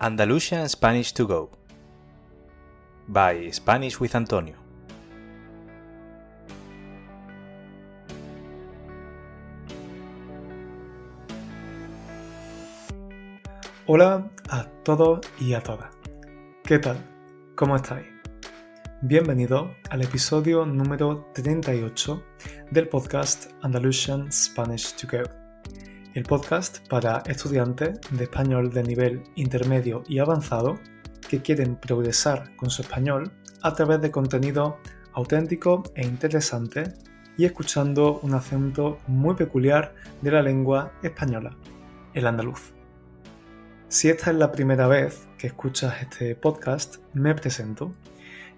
Andalusian Spanish to Go by Spanish with Antonio. Hola a todos y a todas. ¿Qué tal? ¿Cómo estáis? Bienvenido al episodio número 38 del podcast Andalusian Spanish to Go, el podcast para estudiantes de español de nivel intermedio y avanzado que quieren progresar con su español a través de contenido auténtico e interesante y escuchando un acento muy peculiar de la lengua española, el andaluz. Si esta es la primera vez que escuchas este podcast, me presento.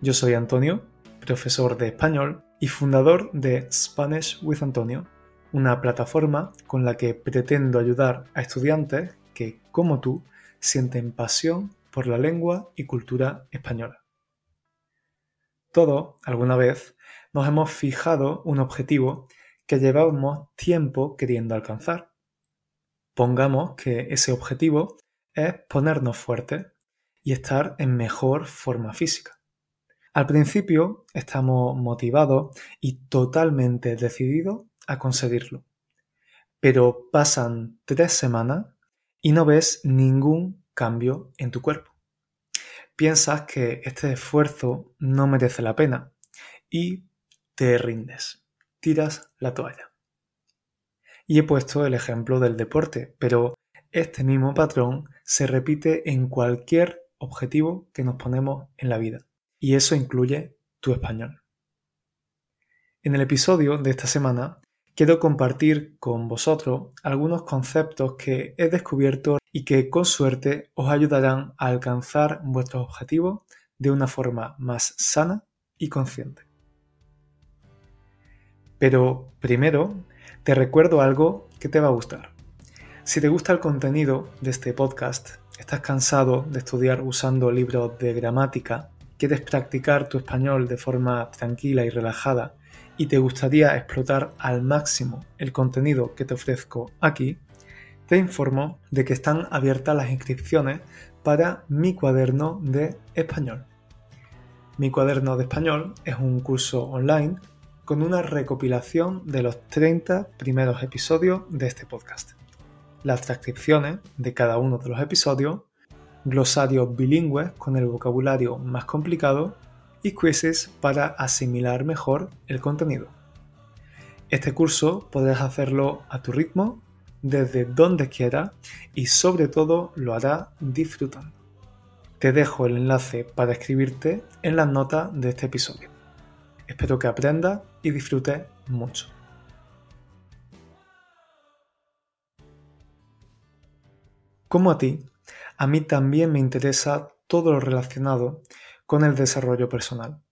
Yo soy Antonio, profesor de español y fundador de Spanish with Antonio, una plataforma con la que pretendo ayudar a estudiantes que, como tú, sienten pasión por la lengua y cultura española. Todos, alguna vez, nos hemos fijado un objetivo que llevábamos tiempo queriendo alcanzar. Pongamos que ese objetivo es ponernos fuertes y estar en mejor forma física. Al principio estamos motivados y totalmente decididos a conseguirlo. Pero pasan tres semanas y no ves ningún cambio en tu cuerpo. Piensas que este esfuerzo no merece la pena y te rindes, tiras la toalla. Y he puesto el ejemplo del deporte, pero este mismo patrón se repite en cualquier objetivo que nos ponemos en la vida y eso incluye tu español. En el episodio de esta semana quiero compartir con vosotros algunos conceptos que he descubierto y que con suerte os ayudarán a alcanzar vuestros objetivos de una forma más sana y consciente. Pero primero te recuerdo algo que te va a gustar. Si te gusta el contenido de este podcast, estás cansado de estudiar usando libros de gramática quieres practicar tu español de forma tranquila y relajada y te gustaría explotar al máximo el contenido que te ofrezco aquí, te informo de que están abiertas las inscripciones para mi cuaderno de español. Mi cuaderno de español es un curso online con una recopilación de los 30 primeros episodios de este podcast. Las transcripciones de cada uno de los episodios glosarios bilingües con el vocabulario más complicado y quizzes para asimilar mejor el contenido. Este curso podrás hacerlo a tu ritmo, desde donde quieras y sobre todo lo hará disfrutando. Te dejo el enlace para escribirte en las notas de este episodio. Espero que aprendas y disfrutes mucho. Como a ti, a mí también me interesa todo lo relacionado con el desarrollo personal.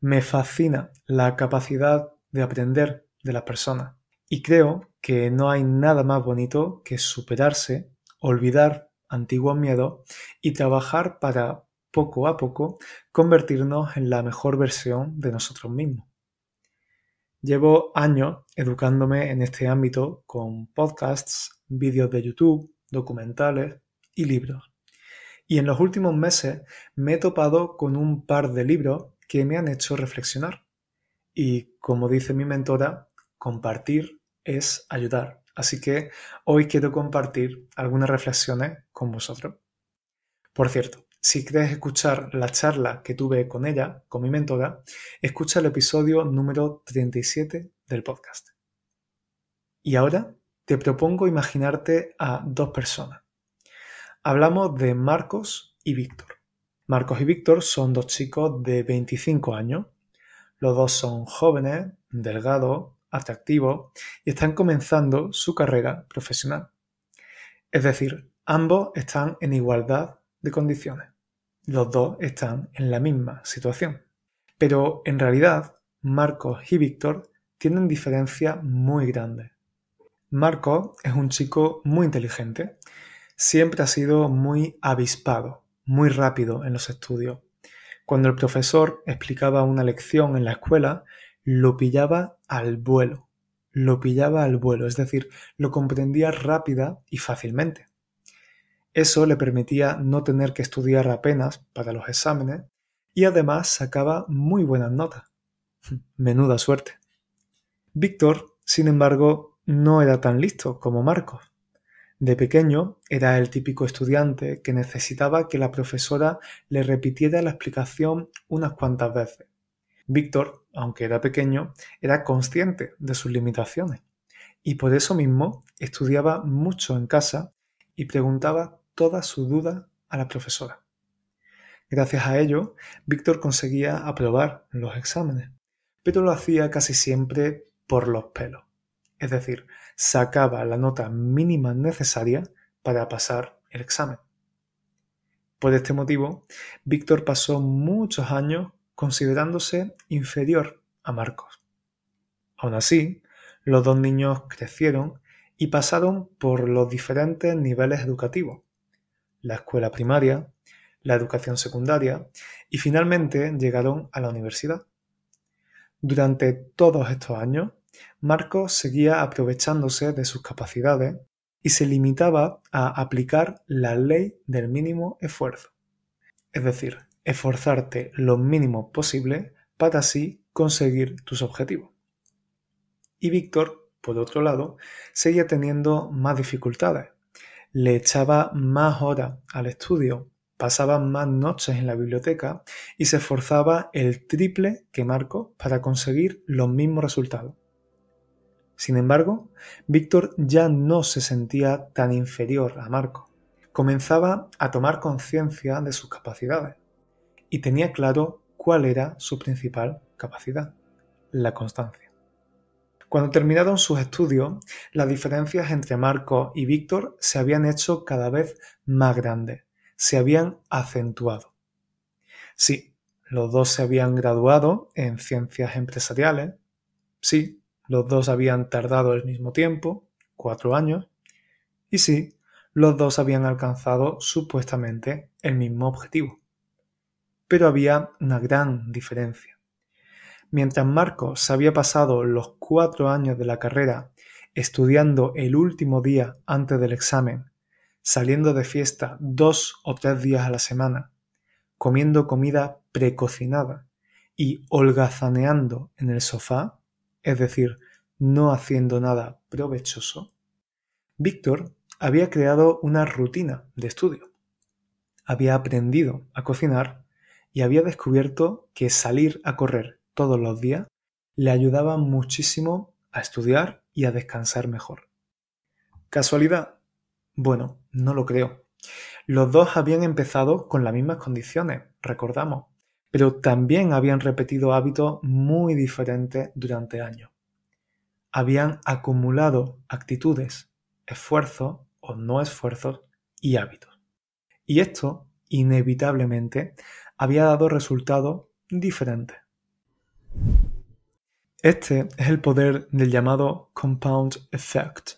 Me fascina la capacidad de aprender de la persona y creo que no hay nada más bonito que superarse, olvidar antiguos miedos y trabajar para poco a poco convertirnos en la mejor versión de nosotros mismos. Llevo años educándome en este ámbito con podcasts, vídeos de YouTube, documentales y libros. Y en los últimos meses me he topado con un par de libros que me han hecho reflexionar. Y como dice mi mentora, compartir es ayudar. Así que hoy quiero compartir algunas reflexiones con vosotros. Por cierto, si quieres escuchar la charla que tuve con ella, con mi mentora, escucha el episodio número 37 del podcast. Y ahora te propongo imaginarte a dos personas Hablamos de Marcos y Víctor. Marcos y Víctor son dos chicos de 25 años. Los dos son jóvenes, delgados, atractivos y están comenzando su carrera profesional. Es decir, ambos están en igualdad de condiciones. Los dos están en la misma situación. Pero en realidad, Marcos y Víctor tienen diferencias muy grandes. Marcos es un chico muy inteligente Siempre ha sido muy avispado, muy rápido en los estudios. Cuando el profesor explicaba una lección en la escuela, lo pillaba al vuelo, lo pillaba al vuelo, es decir, lo comprendía rápida y fácilmente. Eso le permitía no tener que estudiar apenas para los exámenes y además sacaba muy buenas notas. Menuda suerte. Víctor, sin embargo, no era tan listo como Marcos. De pequeño era el típico estudiante que necesitaba que la profesora le repitiera la explicación unas cuantas veces. Víctor, aunque era pequeño, era consciente de sus limitaciones y por eso mismo estudiaba mucho en casa y preguntaba todas sus dudas a la profesora. Gracias a ello, Víctor conseguía aprobar los exámenes, pero lo hacía casi siempre por los pelos es decir, sacaba la nota mínima necesaria para pasar el examen. Por este motivo, Víctor pasó muchos años considerándose inferior a Marcos. Aún así, los dos niños crecieron y pasaron por los diferentes niveles educativos, la escuela primaria, la educación secundaria y finalmente llegaron a la universidad. Durante todos estos años, Marcos seguía aprovechándose de sus capacidades y se limitaba a aplicar la ley del mínimo esfuerzo. Es decir, esforzarte lo mínimo posible para así conseguir tus objetivos. Y Víctor, por otro lado, seguía teniendo más dificultades. Le echaba más horas al estudio, pasaba más noches en la biblioteca y se esforzaba el triple que Marcos para conseguir los mismos resultados. Sin embargo, Víctor ya no se sentía tan inferior a Marco. Comenzaba a tomar conciencia de sus capacidades y tenía claro cuál era su principal capacidad, la constancia. Cuando terminaron sus estudios, las diferencias entre Marco y Víctor se habían hecho cada vez más grandes, se habían acentuado. Sí, los dos se habían graduado en ciencias empresariales, sí, los dos habían tardado el mismo tiempo, cuatro años, y sí, los dos habían alcanzado supuestamente el mismo objetivo. Pero había una gran diferencia. Mientras Marcos se había pasado los cuatro años de la carrera estudiando el último día antes del examen, saliendo de fiesta dos o tres días a la semana, comiendo comida precocinada y holgazaneando en el sofá, es decir, no haciendo nada provechoso, Víctor había creado una rutina de estudio. Había aprendido a cocinar y había descubierto que salir a correr todos los días le ayudaba muchísimo a estudiar y a descansar mejor. ¿Casualidad? Bueno, no lo creo. Los dos habían empezado con las mismas condiciones, recordamos, pero también habían repetido hábitos muy diferentes durante años. Habían acumulado actitudes, esfuerzos o no esfuerzos y hábitos. Y esto, inevitablemente, había dado resultados diferentes. Este es el poder del llamado compound effect,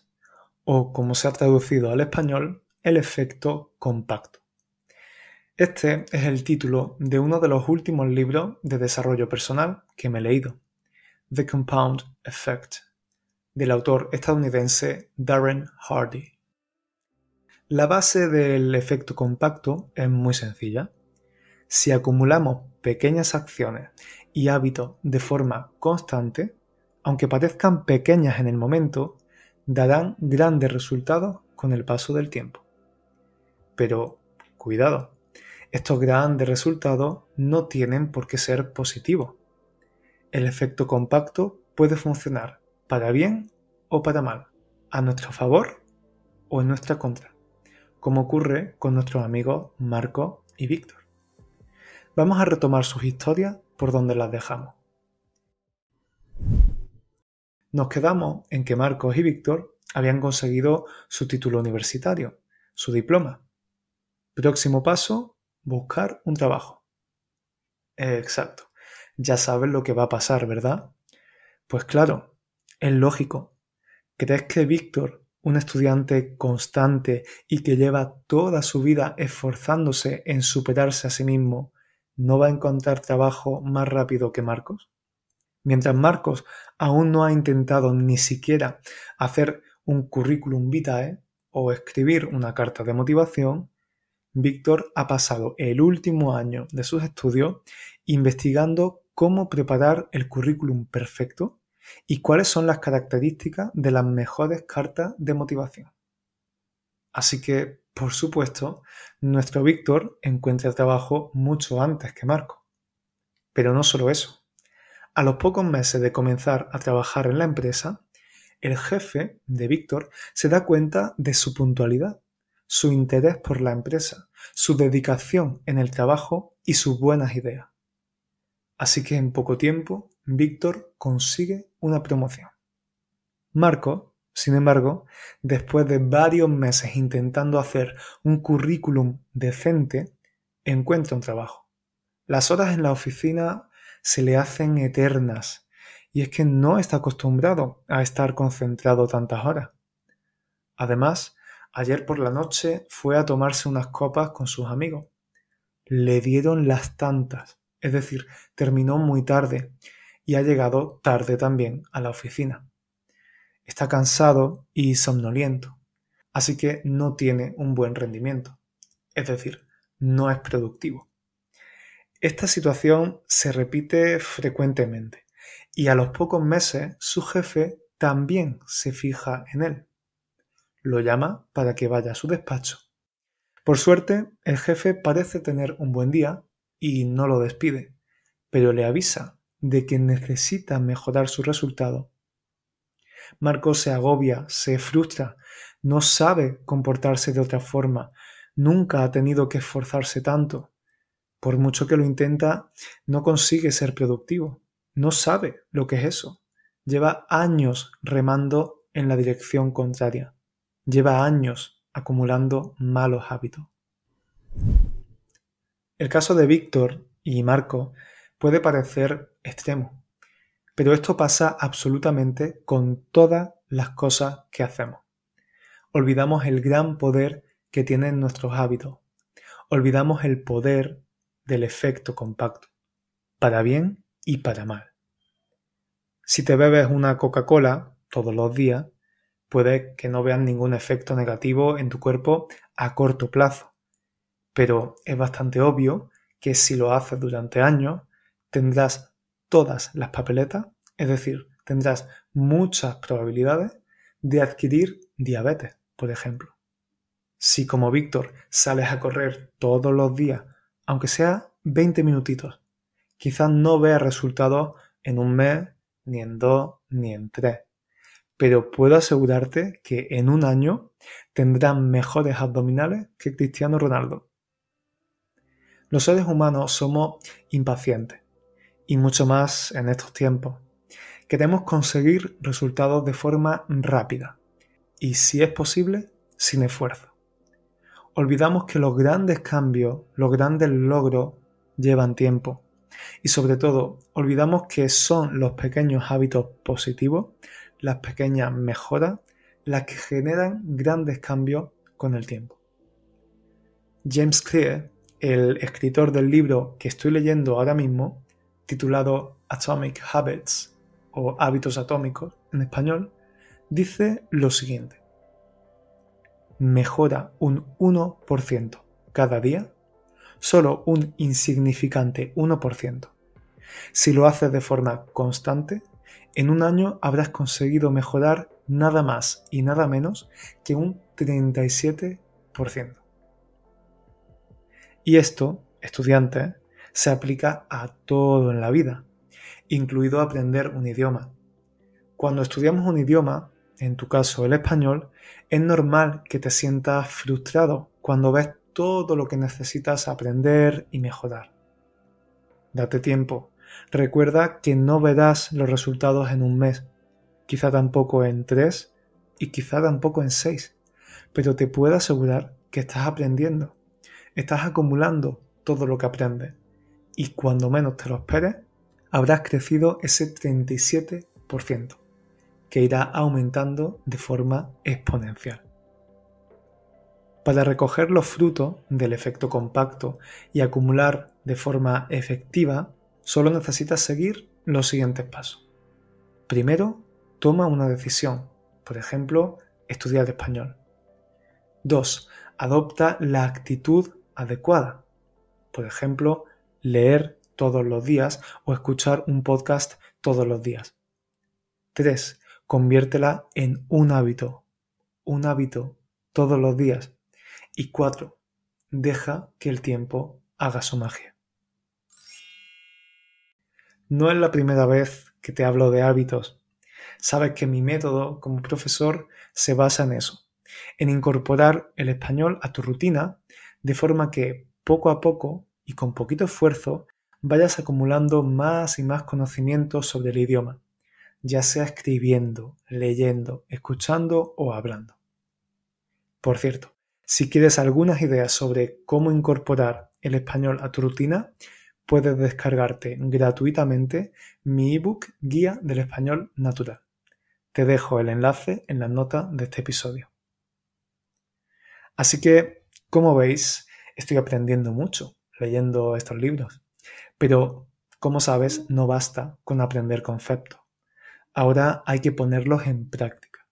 o como se ha traducido al español, el efecto compacto. Este es el título de uno de los últimos libros de desarrollo personal que me he leído, The Compound Effect, del autor estadounidense Darren Hardy. La base del efecto compacto es muy sencilla. Si acumulamos pequeñas acciones y hábitos de forma constante, aunque parezcan pequeñas en el momento, darán grandes resultados con el paso del tiempo. Pero, cuidado, estos grandes resultados no tienen por qué ser positivos. El efecto compacto puede funcionar para bien o para mal, a nuestro favor o en nuestra contra, como ocurre con nuestros amigos Marco y Víctor. Vamos a retomar sus historias por donde las dejamos. Nos quedamos en que Marcos y Víctor habían conseguido su título universitario, su diploma. Próximo paso, buscar un trabajo. Exacto. Ya sabes lo que va a pasar, ¿verdad? Pues claro, es lógico. ¿Crees que Víctor, un estudiante constante y que lleva toda su vida esforzándose en superarse a sí mismo, no va a encontrar trabajo más rápido que Marcos? Mientras Marcos aún no ha intentado ni siquiera hacer un currículum vitae, o escribir una carta de motivación, Víctor ha pasado el último año de sus estudios investigando cómo preparar el currículum perfecto y cuáles son las características de las mejores cartas de motivación. Así que, por supuesto, nuestro Víctor encuentra trabajo mucho antes que Marco. Pero no solo eso. A los pocos meses de comenzar a trabajar en la empresa, el jefe de Víctor se da cuenta de su puntualidad, su interés por la empresa, su dedicación en el trabajo y sus buenas ideas. Así que en poco tiempo, Víctor consigue una promoción. Marco, sin embargo, después de varios meses intentando hacer un currículum decente, encuentra un trabajo. Las horas en la oficina se le hacen eternas y es que no está acostumbrado a estar concentrado tantas horas. Además, ayer por la noche fue a tomarse unas copas con sus amigos. Le dieron las tantas, es decir, terminó muy tarde y ha llegado tarde también a la oficina. Está cansado y somnoliento, así que no tiene un buen rendimiento, es decir, no es productivo. Esta situación se repite frecuentemente y a los pocos meses su jefe también se fija en él. Lo llama para que vaya a su despacho. Por suerte, el jefe parece tener un buen día y no lo despide, pero le avisa de que necesita mejorar su resultado. Marco se agobia, se frustra, no sabe comportarse de otra forma, nunca ha tenido que esforzarse tanto. Por mucho que lo intenta, no consigue ser productivo no sabe lo que es eso. Lleva años remando en la dirección contraria. Lleva años acumulando malos hábitos. El caso de Víctor y Marco puede parecer extremo, pero esto pasa absolutamente con todas las cosas que hacemos. Olvidamos el gran poder que tienen nuestros hábitos. Olvidamos el poder del efecto compacto, para bien y para mal. Si te bebes una Coca-Cola todos los días, puede que no veas ningún efecto negativo en tu cuerpo a corto plazo. Pero es bastante obvio que si lo haces durante años, tendrás todas las papeletas, es decir, tendrás muchas probabilidades de adquirir diabetes, por ejemplo. Si como Víctor sales a correr todos los días, aunque sea 20 minutitos, quizás no veas resultados en un mes ni en dos, ni en tres. Pero puedo asegurarte que en un año tendrán mejores abdominales que Cristiano Ronaldo. Los seres humanos somos impacientes, y mucho más en estos tiempos. Queremos conseguir resultados de forma rápida, y si es posible, sin esfuerzo. Olvidamos que los grandes cambios, los grandes logros llevan tiempo y sobre todo, olvidamos que son los pequeños hábitos positivos, las pequeñas mejoras, las que generan grandes cambios con el tiempo. James Clear, el escritor del libro que estoy leyendo ahora mismo, titulado Atomic Habits o Hábitos Atómicos en español, dice lo siguiente. Mejora un 1% cada día solo un insignificante 1%. Si lo haces de forma constante, en un año habrás conseguido mejorar nada más y nada menos que un 37%. Y esto, estudiante, se aplica a todo en la vida, incluido aprender un idioma. Cuando estudiamos un idioma, en tu caso el español, es normal que te sientas frustrado cuando ves todo lo que necesitas aprender y mejorar. Date tiempo. Recuerda que no verás los resultados en un mes, quizá tampoco en tres y quizá tampoco en seis, pero te puedo asegurar que estás aprendiendo, estás acumulando todo lo que aprendes y cuando menos te lo esperes, habrás crecido ese 37%, que irá aumentando de forma exponencial. Para recoger los frutos del efecto compacto y acumular de forma efectiva, solo necesitas seguir los siguientes pasos. Primero, toma una decisión, por ejemplo, estudiar español. 2. Adopta la actitud adecuada. Por ejemplo, leer todos los días o escuchar un podcast todos los días. 3. Conviértela en un hábito. Un hábito todos los días. Y 4. Deja que el tiempo haga su magia. No es la primera vez que te hablo de hábitos. Sabes que mi método como profesor se basa en eso, en incorporar el español a tu rutina de forma que poco a poco y con poquito esfuerzo vayas acumulando más y más conocimientos sobre el idioma, ya sea escribiendo, leyendo, escuchando o hablando. Por cierto, si quieres algunas ideas sobre cómo incorporar el español a tu rutina, puedes descargarte gratuitamente mi ebook Guía del Español Natural. Te dejo el enlace en la nota de este episodio. Así que, como veis, estoy aprendiendo mucho leyendo estos libros. Pero, como sabes, no basta con aprender conceptos. Ahora hay que ponerlos en práctica.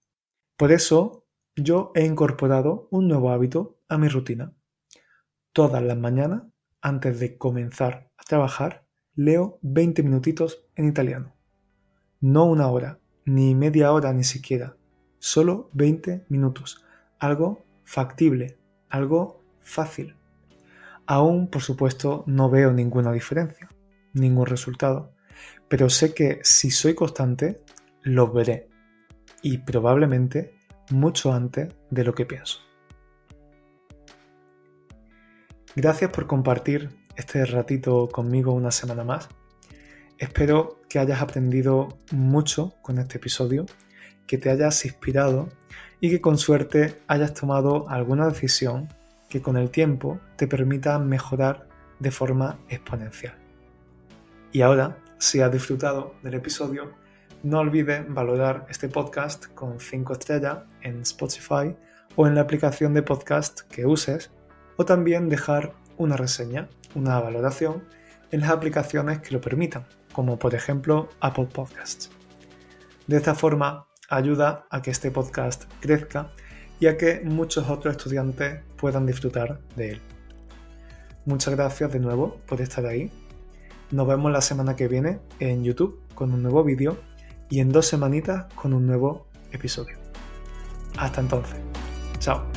Por eso, yo he incorporado un nuevo hábito a mi rutina. Todas las mañanas, antes de comenzar a trabajar, leo 20 minutitos en italiano. No una hora, ni media hora ni siquiera. Solo 20 minutos. Algo factible, algo fácil. Aún, por supuesto, no veo ninguna diferencia, ningún resultado, pero sé que si soy constante, lo veré, y probablemente mucho antes de lo que pienso. Gracias por compartir este ratito conmigo una semana más. Espero que hayas aprendido mucho con este episodio, que te hayas inspirado y que con suerte hayas tomado alguna decisión que con el tiempo te permita mejorar de forma exponencial. Y ahora, si has disfrutado del episodio, no olvides valorar este podcast con 5 estrellas en Spotify o en la aplicación de podcast que uses, o también dejar una reseña, una valoración en las aplicaciones que lo permitan, como por ejemplo Apple Podcasts. De esta forma ayuda a que este podcast crezca y a que muchos otros estudiantes puedan disfrutar de él. Muchas gracias de nuevo por estar ahí. Nos vemos la semana que viene en YouTube con un nuevo vídeo y en dos semanitas con un nuevo episodio. Hasta entonces. Chao.